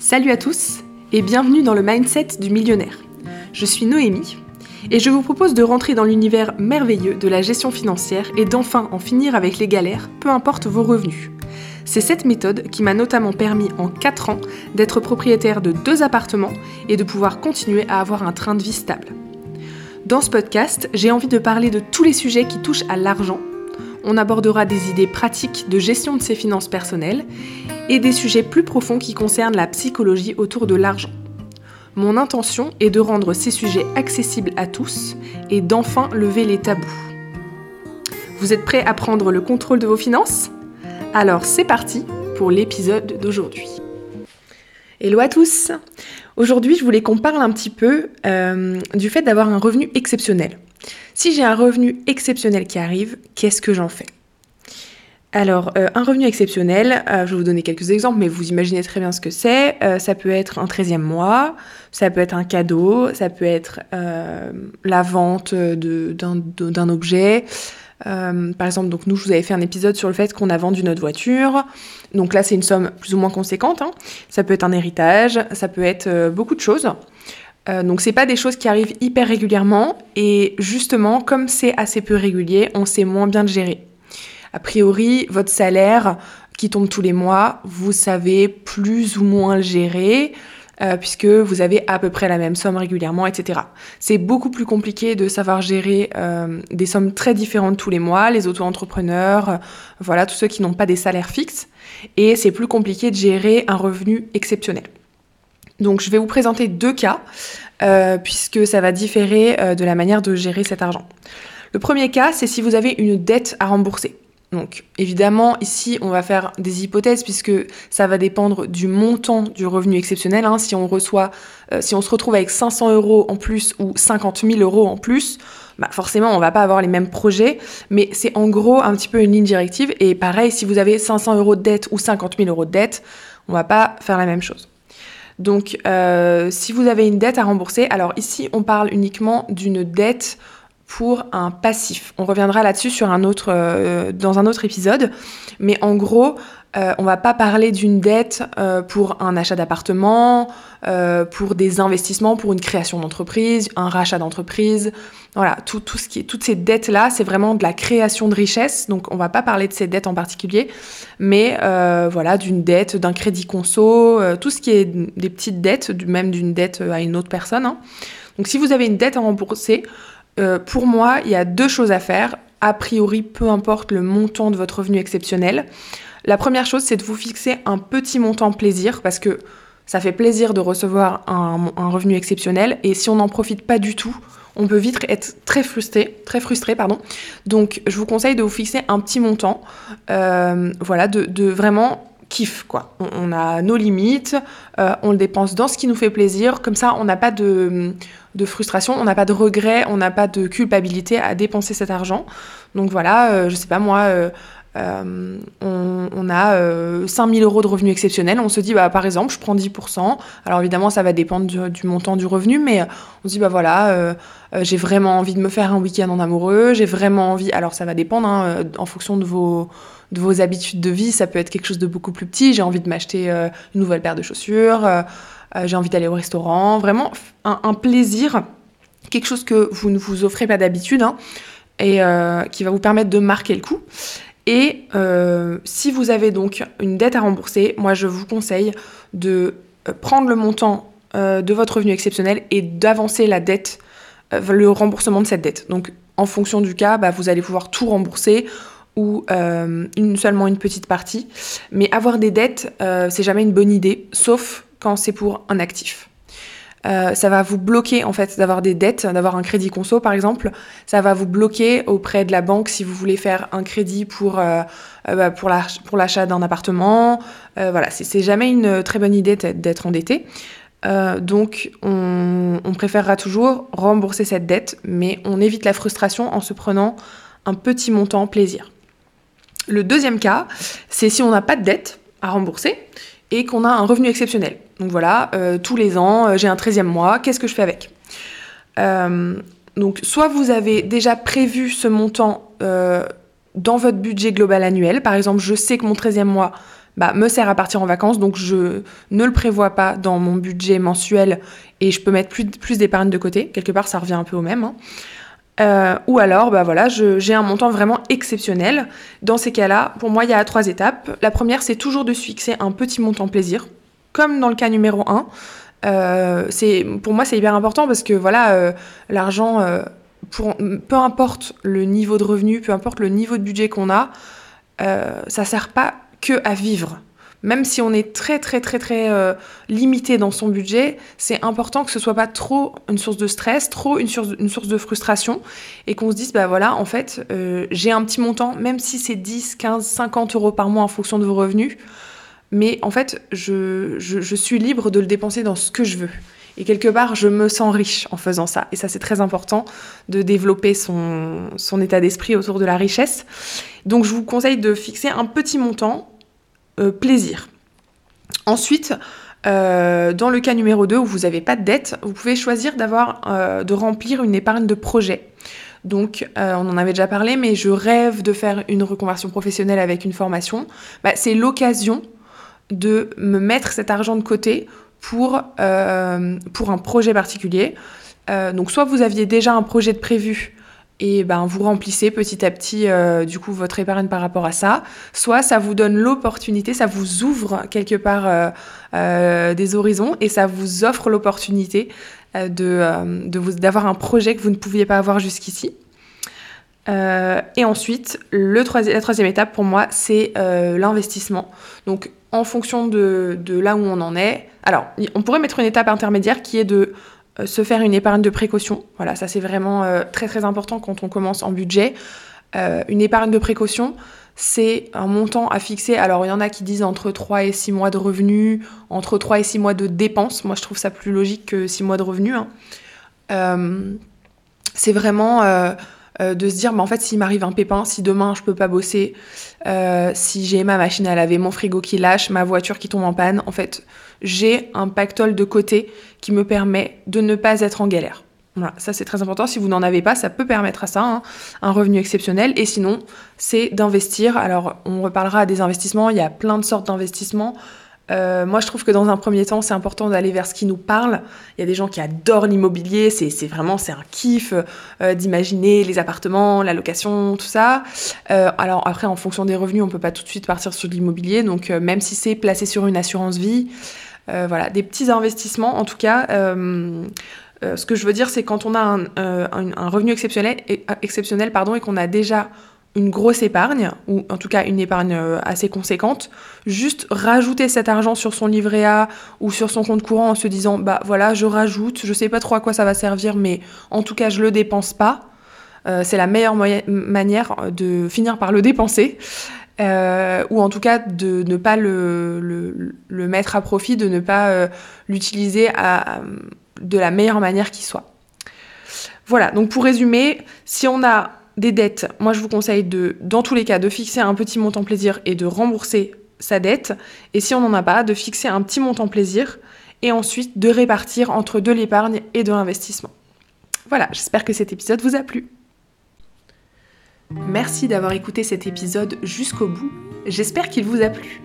Salut à tous et bienvenue dans le mindset du millionnaire. Je suis Noémie et je vous propose de rentrer dans l'univers merveilleux de la gestion financière et d'enfin en finir avec les galères, peu importe vos revenus. C'est cette méthode qui m'a notamment permis en 4 ans d'être propriétaire de deux appartements et de pouvoir continuer à avoir un train de vie stable. Dans ce podcast, j'ai envie de parler de tous les sujets qui touchent à l'argent. On abordera des idées pratiques de gestion de ses finances personnelles et des sujets plus profonds qui concernent la psychologie autour de l'argent. Mon intention est de rendre ces sujets accessibles à tous et d'enfin lever les tabous. Vous êtes prêts à prendre le contrôle de vos finances? Alors c'est parti pour l'épisode d'aujourd'hui. Hello à tous Aujourd'hui je voulais qu'on parle un petit peu euh, du fait d'avoir un revenu exceptionnel. Si j'ai un revenu exceptionnel qui arrive, qu'est-ce que j'en fais? Alors, euh, un revenu exceptionnel, euh, je vais vous donner quelques exemples, mais vous imaginez très bien ce que c'est. Ça peut être un 13e mois, ça peut être un cadeau, ça peut être la vente d'un objet. Par exemple, donc nous, je vous avais fait un épisode sur le fait qu'on a vendu notre voiture. Donc là, c'est une somme plus ou moins conséquente. Hein. Ça peut être un héritage, ça peut être beaucoup de choses. donc c'est pas des choses qui arrivent hyper régulièrement et justement comme c'est assez peu régulier, on sait moins bien le gérer. A priori, votre salaire qui tombe tous les mois, vous savez plus ou moins le gérer. Euh, puisque vous avez à peu près la même somme régulièrement, etc. C'est beaucoup plus compliqué de savoir gérer euh, des sommes très différentes tous les mois, les auto-entrepreneurs, euh, voilà, tous ceux qui n'ont pas des salaires fixes, et c'est plus compliqué de gérer un revenu exceptionnel. Donc je vais vous présenter deux cas, puisque ça va différer de la manière de gérer cet argent. Le premier cas, c'est si vous avez une dette à rembourser. Donc évidemment, ici, on va faire des hypothèses puisque ça va dépendre du montant du revenu exceptionnel. Hein. Si on reçoit, euh, si on se retrouve avec 500 euros en plus ou 50 000 euros en plus, bah forcément, on va pas avoir les mêmes projets. Mais c'est en gros un petit peu une ligne directive. Et pareil, si vous avez 500 euros de dette ou 50 000 euros de dette, on va pas faire la même chose. Donc, euh, si vous avez une dette à rembourser, alors ici, on parle uniquement d'une dette pour un passif. On reviendra là-dessus sur un autre, euh, dans un autre épisode. Mais en gros, euh, on va pas parler d'une dette euh, pour un achat d'appartement, pour des investissements, pour une création d'entreprise, un rachat d'entreprise. Voilà, tout, tout ce qui est, toutes ces dettes-là, c'est vraiment de la création de richesse. Donc, on va pas parler de ces dettes en particulier, mais voilà, d'une dette, d'un crédit conso, tout ce qui est des petites dettes, même d'une dette à une autre personne. Hein. Donc, si vous avez une dette à rembourser, euh, pour moi, il y a deux choses à faire. A priori, peu importe le montant de votre revenu exceptionnel. La première chose, c'est de vous fixer un petit montant plaisir parce que ça fait plaisir de recevoir un, revenu exceptionnel et si on n'en profite pas du tout, on peut vite être très frustré, très frustré, pardon. Donc, je vous conseille de vous fixer un petit montant, euh, voilà, de, vraiment kiff quoi. On, a nos limites, euh, on le dépense dans ce qui nous fait plaisir. Comme ça, on n'a pas de de frustration, on n'a pas de regret, on n'a pas de culpabilité à dépenser cet argent. Donc voilà, euh, je sais pas moi, euh, euh, on, a 5000 euros de revenus exceptionnels, on se dit bah par exemple je prends 10%, alors évidemment ça va dépendre du, montant du revenu, mais on se dit bah voilà, j'ai vraiment envie de me faire un week-end en amoureux, j'ai vraiment envie, alors ça va dépendre hein, en fonction de vos de vos habitudes de vie, ça peut être quelque chose de beaucoup plus petit, j'ai envie de m'acheter une nouvelle paire de chaussures, euh, j'ai envie d'aller au restaurant, vraiment un, plaisir, quelque chose que vous ne vous offrez pas d'habitude, hein, et euh, qui va vous permettre de marquer le coup. Et euh, si vous avez donc une dette à rembourser, moi je vous conseille de prendre le montant de votre revenu exceptionnel et d'avancer la dette, le remboursement de cette dette. Donc en fonction du cas, bah, vous allez pouvoir tout rembourser ou seulement une petite partie. Mais avoir des dettes, c'est jamais une bonne idée, sauf quand c'est pour un actif. Euh, ça va vous bloquer en fait d'avoir des dettes, d'avoir un crédit conso par exemple. Ça va vous bloquer auprès de la banque si vous voulez faire un crédit pour, euh, euh, bah, l'achat d'un appartement. voilà, c'est jamais une très bonne idée d'être endetté. donc on, on, préférera toujours rembourser cette dette, mais on évite la frustration en se prenant un petit montant plaisir. Le deuxième cas, c'est si on n'a pas de dette à rembourser et qu'on a un revenu exceptionnel. Donc voilà, euh, tous les ans, euh, j'ai un 13e mois, qu'est-ce que je fais avec? Euh, Donc soit vous avez déjà prévu ce montant dans votre budget global annuel, par exemple je sais que mon 13e mois, bah, me sert à partir en vacances, donc je ne le prévois pas dans mon budget mensuel et je peux mettre plus, plus d'épargne de côté. Quelque part, ça revient un peu au même. Hein. Euh, ou alors, bah voilà, j'ai un montant vraiment exceptionnel. Dans ces cas-là, pour moi, il y a trois étapes. La première, c'est toujours de se fixer un petit montant plaisir, comme dans le cas numéro 1. Euh, pour moi, c'est hyper important parce que voilà, euh, l'argent, peu importe le niveau de revenu, peu importe le niveau de budget qu'on a, ça sert pas que à vivre. Même si on est très très très très limité dans son budget, c'est important que ce soit pas trop une source de stress, trop une source, une source de frustration, et qu'on se dise, bah voilà, en fait, j'ai un petit montant, même si c'est 10, 15, 50 euros par mois en fonction de vos revenus, mais en fait, je, suis libre de le dépenser dans ce que je veux. Et quelque part, je me sens riche en faisant ça. Et ça, c'est très important de développer son, état d'esprit autour de la richesse. Donc, je vous conseille de fixer un petit montant euh, plaisir. Ensuite, euh, dans le cas numéro 2 où vous n'avez pas de dette, vous pouvez choisir d'avoir, euh, de remplir une épargne de projet. Donc, on en avait déjà parlé, mais je rêve de faire une reconversion professionnelle avec une formation. Bah, c'est l'occasion de me mettre cet argent de côté pour, pour un projet particulier. Donc soit vous aviez déjà un projet de prévu et ben vous remplissez petit à petit euh, du coup votre épargne par rapport à ça, soit ça vous donne l'opportunité, ça vous ouvre quelque part des horizons et ça vous offre l'opportunité de, de d'avoir un projet que vous ne pouviez pas avoir jusqu'ici. et ensuite, la troisième étape pour moi, c'est l'investissement. Donc en fonction de, là où on en est. Alors, on pourrait mettre une étape intermédiaire qui est de euh, se faire une épargne de précaution. Voilà, ça c'est vraiment euh, très très important quand on commence en budget. Euh, une épargne de précaution, c'est un montant à fixer. Alors, il y en a qui disent entre 3 et 6 mois de revenus, entre 3 et 6 mois de dépenses. Moi, je trouve ça plus logique que 6 mois de revenus. Hein. c'est vraiment euh, de se dire, en fait, s'il m'arrive un pépin, si demain je peux pas bosser, euh, si j'ai ma machine à laver, mon frigo qui lâche, ma voiture qui tombe en panne, en fait, j'ai un pactole de côté qui me permet de ne pas être en galère. Voilà, ça c'est très important. Si vous n'en avez pas, ça peut permettre à ça hein, un revenu exceptionnel. Et sinon, c'est d'investir. Alors, on reparlera des investissements. Il y a plein de sortes d'investissements. Euh, moi, je trouve que dans un premier temps, c'est important d'aller vers ce qui nous parle. Il y a des gens qui adorent l'immobilier, c'est vraiment c'est un kiff euh, d'imaginer les appartements, la location, tout ça. Euh, alors après, en fonction des revenus, on peut pas tout de suite partir sur l'immobilier. Donc même si c'est placé sur une assurance vie, voilà, des petits investissements. En tout cas, ce que je veux dire, c'est quand on a un, un revenu exceptionnel, exceptionnel pardon, et qu'on a déjà une grosse épargne, ou en tout cas une épargne euh, assez conséquente, juste rajouter cet argent sur son livret A ou sur son compte courant en se disant bah voilà, je rajoute, je sais pas trop à quoi ça va servir, mais en tout cas je le dépense pas. Euh, c'est la meilleure manière de finir par le dépenser. Euh, ou en tout cas de ne pas le, le, mettre à profit, de ne pas l'utiliser de la meilleure manière qui soit. Voilà, donc pour résumer, si on a des dettes, moi je vous conseille de, dans tous les cas, de fixer un petit montant plaisir et de rembourser sa dette. Et si on n'en a pas, de fixer un petit montant plaisir et ensuite de répartir entre de l'épargne et de l'investissement. Voilà, j'espère que cet épisode vous a plu. Merci d'avoir écouté cet épisode jusqu'au bout. J'espère qu'il vous a plu.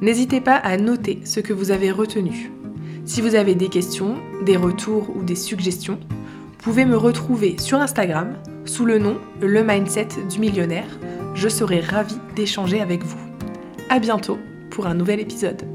N'hésitez pas à noter ce que vous avez retenu. Si vous avez des questions, des retours ou des suggestions, vous pouvez me retrouver sur Instagram sous le nom Le Mindset du Millionnaire. Je serai ravie d'échanger avec vous. À bientôt pour un nouvel épisode.